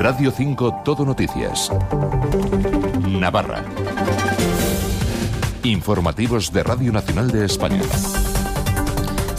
Radio 5 Todo Noticias. Navarra. Informativos de Radio Nacional de España.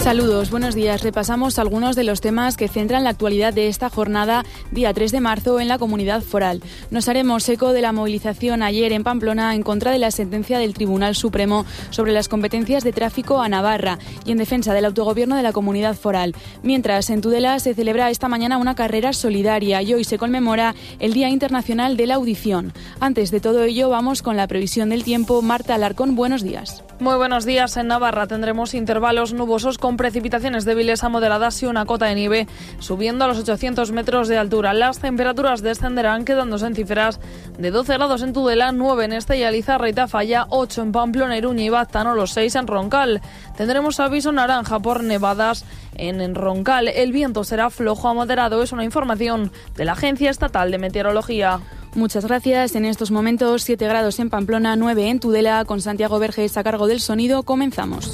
Saludos, buenos días. Repasamos algunos de los temas que centran la actualidad de esta jornada, día 3 de marzo, en la comunidad foral. Nos haremos eco de la movilización ayer en Pamplona en contra de la sentencia del Tribunal Supremo sobre las competencias de tráfico a Navarra y en defensa del autogobierno de la comunidad foral. Mientras, en Tudela se celebra esta mañana una carrera solidaria y hoy se conmemora el Día Internacional de la Audición. Antes de todo ello, vamos con la previsión del tiempo. Marta Alarcón, buenos días. Muy buenos días. En Navarra tendremos intervalos nubosos con precipitaciones débiles a moderadas y una cota de nieve subiendo a los 800 metros de altura. Las temperaturas descenderán quedándose en cifras de 12 grados en Tudela, 9 en Estella, Lizarra y Tafalla, 8 en Pamplona, Iruña y Baztano, los 6 en Roncal. Tendremos aviso naranja por nevadas en Roncal. El viento será flojo a moderado, es una información de la Agencia Estatal de Meteorología. Muchas gracias. En estos momentos, 7 grados en Pamplona, 9 en Tudela, con Santiago Verges a cargo del sonido. Comenzamos.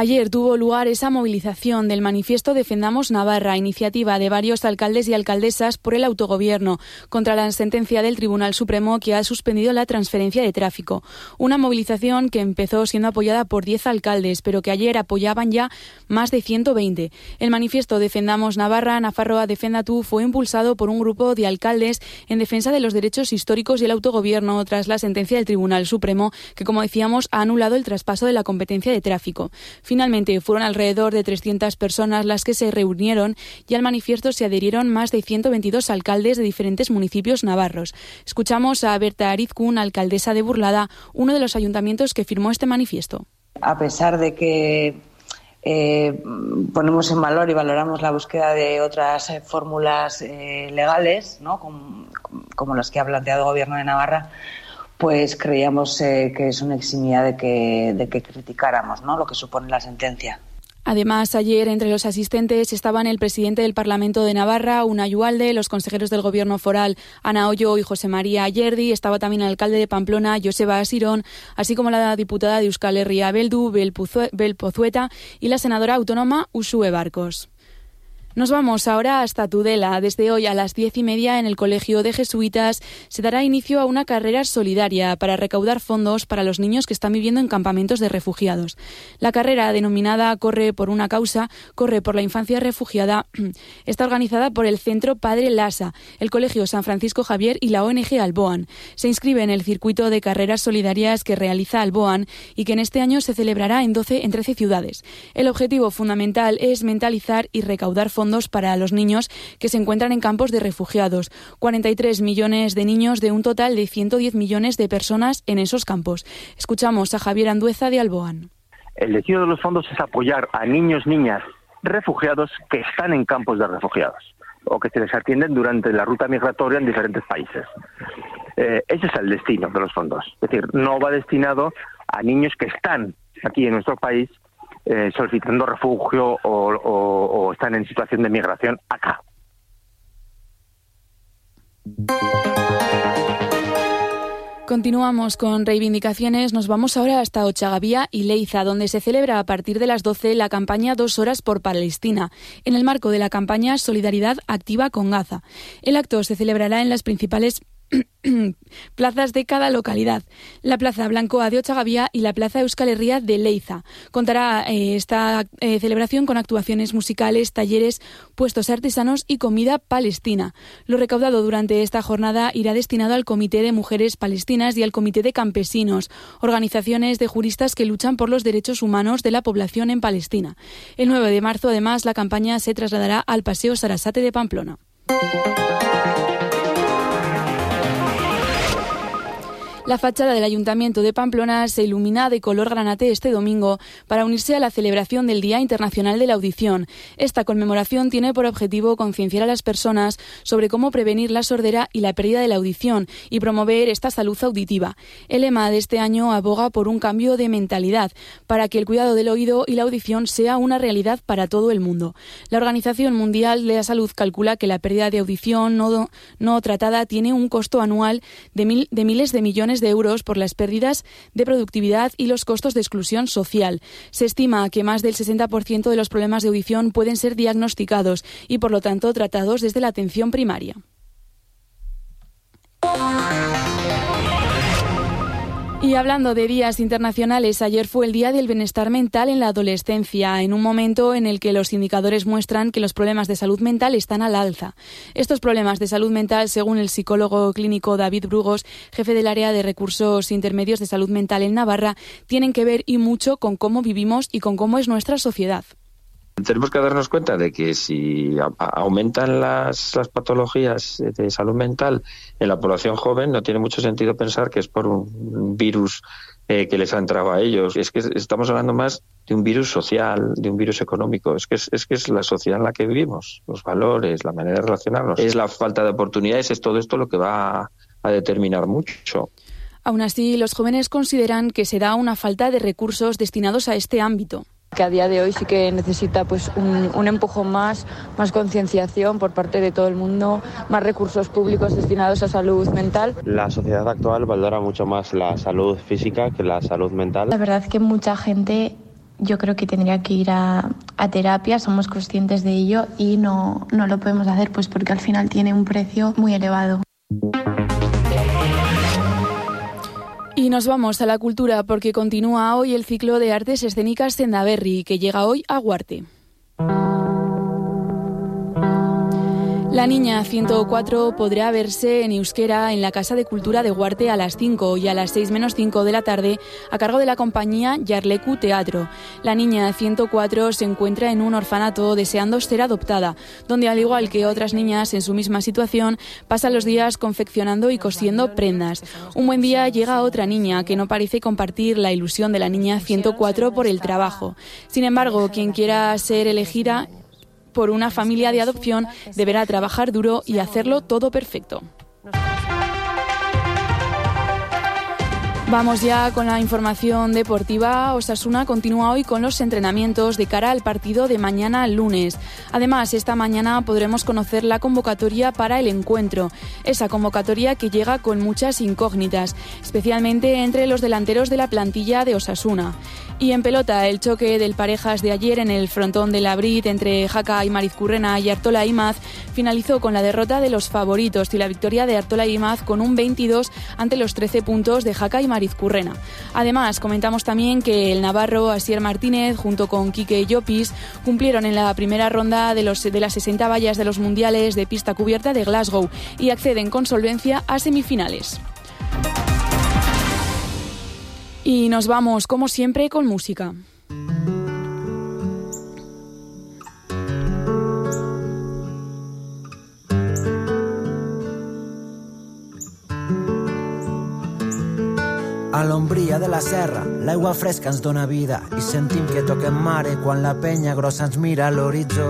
Ayer tuvo lugar esa movilización del manifiesto Defendamos Navarra, iniciativa de varios alcaldes y alcaldesas por el autogobierno contra la sentencia del Tribunal Supremo que ha suspendido la transferencia de tráfico. Una movilización que empezó siendo apoyada por 10 alcaldes, pero que ayer apoyaban ya más de 120. El manifiesto Defendamos Navarra, Nafarroa Defenda Tú, fue impulsado por un grupo de alcaldes en defensa de los derechos históricos y el autogobierno tras la sentencia del Tribunal Supremo que, como decíamos, ha anulado el traspaso de la competencia de tráfico. Finalmente, fueron alrededor de 300 personas las que se reunieron y al manifiesto se adherieron más de 122 alcaldes de diferentes municipios navarros. Escuchamos a Berta Arizkun, alcaldesa de Burlada, uno de los ayuntamientos que firmó este manifiesto. A pesar de que eh, ponemos en valor y valoramos la búsqueda de otras eh, fórmulas eh, legales, como las que ha planteado el Gobierno de Navarra, pues creíamos eh, que es una eximidad de que, criticáramos ¿no? lo que supone la sentencia. Además, ayer entre los asistentes estaban el presidente del Parlamento de Navarra, Una Yualde, los consejeros del Gobierno foral, Ana Ollo y José María Ayerdi, estaba también el alcalde de Pamplona, Joseba Asirón, así como la diputada de Euskal Herria Beldu, Belpozueta, y la senadora autónoma Usue Barcos. Nos vamos ahora hasta Tudela. Desde hoy a las diez y media en el Colegio de Jesuitas se dará inicio a una carrera solidaria para recaudar fondos para los niños que están viviendo en campamentos de refugiados. La carrera, denominada Corre por una causa, Corre por la infancia refugiada, está organizada por el Centro Padre Lasa, el Colegio San Francisco Javier y la ONG Alboan. Se inscribe en el circuito de carreras solidarias que realiza Alboan y que en este año se celebrará en, 12, en 13 ciudades. El objetivo fundamental es mentalizar y recaudar fondos para los niños que se encuentran en campos de refugiados. 43 millones de niños de un total de 110 millones de personas en esos campos. Escuchamos a Javier Andueza de Alboan. El destino de los fondos es apoyar a niños, niñas refugiados que están en campos de refugiados o que se les atienden durante la ruta migratoria en diferentes países. Eh, ese es el destino de los fondos. Es decir, no va destinado a niños que están aquí en nuestro país eh, solicitando refugio o, están en situación de migración acá. Continuamos con reivindicaciones. Nos vamos ahora hasta Ochagavía y Leiza, donde se celebra a partir de las 12 la campaña Dos Horas por Palestina, en el marco de la campaña Solidaridad Activa con Gaza. El acto se celebrará en las principales plazas de cada localidad. La Plaza Blancoa de Ochagavía y la Plaza Euskal Herria de Leiza. Contará eh, esta eh, celebración con actuaciones musicales, talleres, puestos artesanos y comida palestina. Lo recaudado durante esta jornada irá destinado al Comité de Mujeres Palestinas y al Comité de Campesinos, organizaciones de juristas que luchan por los derechos humanos de la población en Palestina. El 9 de marzo, además, la campaña se trasladará al Paseo Sarasate de Pamplona. La fachada del Ayuntamiento de Pamplona se ilumina de color granate este domingo para unirse a la celebración del Día Internacional de la Audición. Esta conmemoración tiene por objetivo concienciar a las personas sobre cómo prevenir la sordera y la pérdida de la audición y promover esta salud auditiva. El lema de este año aboga por un cambio de mentalidad para que el cuidado del oído y la audición sea una realidad para todo el mundo. La Organización Mundial de la Salud calcula que la pérdida de audición no, no tratada tiene un costo anual de, mil, de miles de millones de euros por las pérdidas de productividad y los costos de exclusión social. Se estima que más del 60% de los problemas de audición pueden ser diagnosticados y, por lo tanto, tratados desde la atención primaria. Y hablando de días internacionales, ayer fue el Día del Bienestar Mental en la Adolescencia, en un momento en el que los indicadores muestran que los problemas de salud mental están al alza. Estos problemas de salud mental, según el psicólogo clínico David Brugos, jefe del área de recursos intermedios de salud mental en Navarra, tienen que ver y mucho con cómo vivimos y con cómo es nuestra sociedad. Tenemos que darnos cuenta de que si aumentan las, las, patologías de salud mental en la población joven, no tiene mucho sentido pensar que es por un virus eh, que les ha entrado a ellos. Es que estamos hablando más de un virus social, de un virus económico. Es que es, es que es la sociedad en la que vivimos, los valores, la manera de relacionarnos. Es la falta de oportunidades, es todo esto lo que va a, a determinar mucho. Aún así, los jóvenes consideran que se da una falta de recursos destinados a este ámbito que a día de hoy sí que necesita pues un, un empujón más, más concienciación por parte de todo el mundo, más recursos públicos destinados a salud mental. La sociedad actual valora mucho más la salud física que la salud mental. La verdad es que mucha gente yo creo que tendría que ir a, a, terapia, somos conscientes de ello y no, no lo podemos hacer pues porque al final tiene un precio muy elevado. Y nos vamos a la cultura porque continúa hoy el ciclo de artes escénicas Sendaberri, que llega hoy a Guarte. La niña 104 podrá verse en euskera en la Casa de Cultura de Guarte a las 5 y a las 6 menos 5 de la tarde a cargo de la compañía Yarlecu Teatro. La niña 104 se encuentra en un orfanato deseando ser adoptada, donde al igual que otras niñas en su misma situación, pasa los días confeccionando y cosiendo prendas. Un buen día llega otra niña que no parece compartir la ilusión de la niña 104 por el trabajo. Sin embargo, quien quiera ser elegida por una familia de adopción deberá trabajar duro y hacerlo todo perfecto. Vamos ya con la información deportiva. Osasuna continúa hoy con los entrenamientos de cara al partido de mañana lunes. Además, esta mañana podremos conocer la convocatoria para el encuentro. Esa convocatoria que llega con muchas incógnitas, especialmente entre los delanteros de la plantilla de Osasuna. Y en pelota, el choque del parejas de ayer en el frontón de la Brit entre Jaca y Marizcurrena y Artola Imaz finalizó con la derrota de los favoritos y la victoria de Artola Imaz con un 22 ante los 13 puntos de Jaca y Marizcurrena. Además, comentamos también que el navarro Asier Martínez junto con Quique Llopis cumplieron en la primera ronda de, de las 60 vallas de los mundiales de pista cubierta de Glasgow y acceden con solvencia a semifinales. Y nos vamos, como siempre, con música. L'ombria de la serra, l'aigua fresca ens dona vida i sentim que toquem mare quan la penya grossa ens mira a l'horitzó.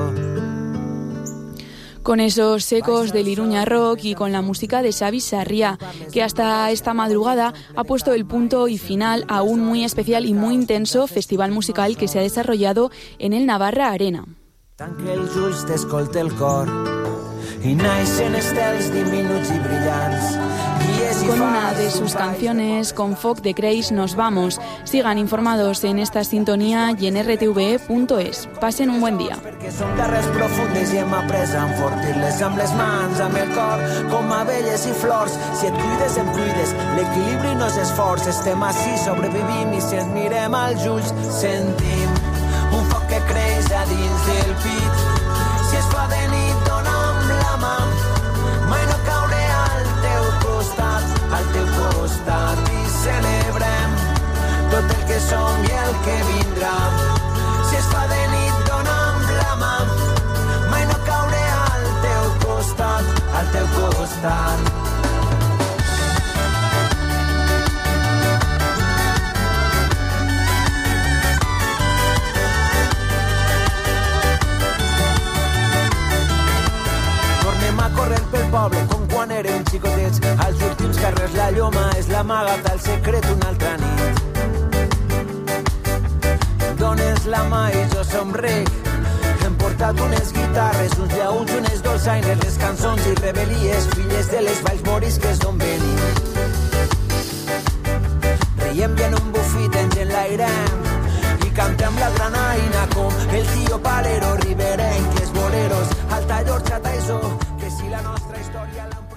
con esos ecos del Iruña Rock y con la música de Xavi Sarria, que hasta esta madrugada ha puesto el punto y final a un muy especial y muy intenso festival musical que se ha desarrollado en el Navarra Arena. Con una de sus canciones, con Foc de Grace, nos vamos. Sigan informados en esta sintonía y en rtve.es. Pasen un buen día. Celebrem tot el que som i el que vindrà. Si es fa de nit, dona'm la mà, mai no cauré al teu costat, al teu costat. Tornem a córrer pel poble com quan érem xicotets. La lloma és l'amagat al secret una altra nit. Dones la mà i jo somric. Hem portat unes guitarres, uns llauts, unes dolçaines, les cançons i rebel·lies, filles de les valls morisques d'on venim. i envien un bufit ens enlairem i cantem la granaina com el tio Palero riberenc, els boleros, Alta Llorja, Taisó, que si la nostra història l'han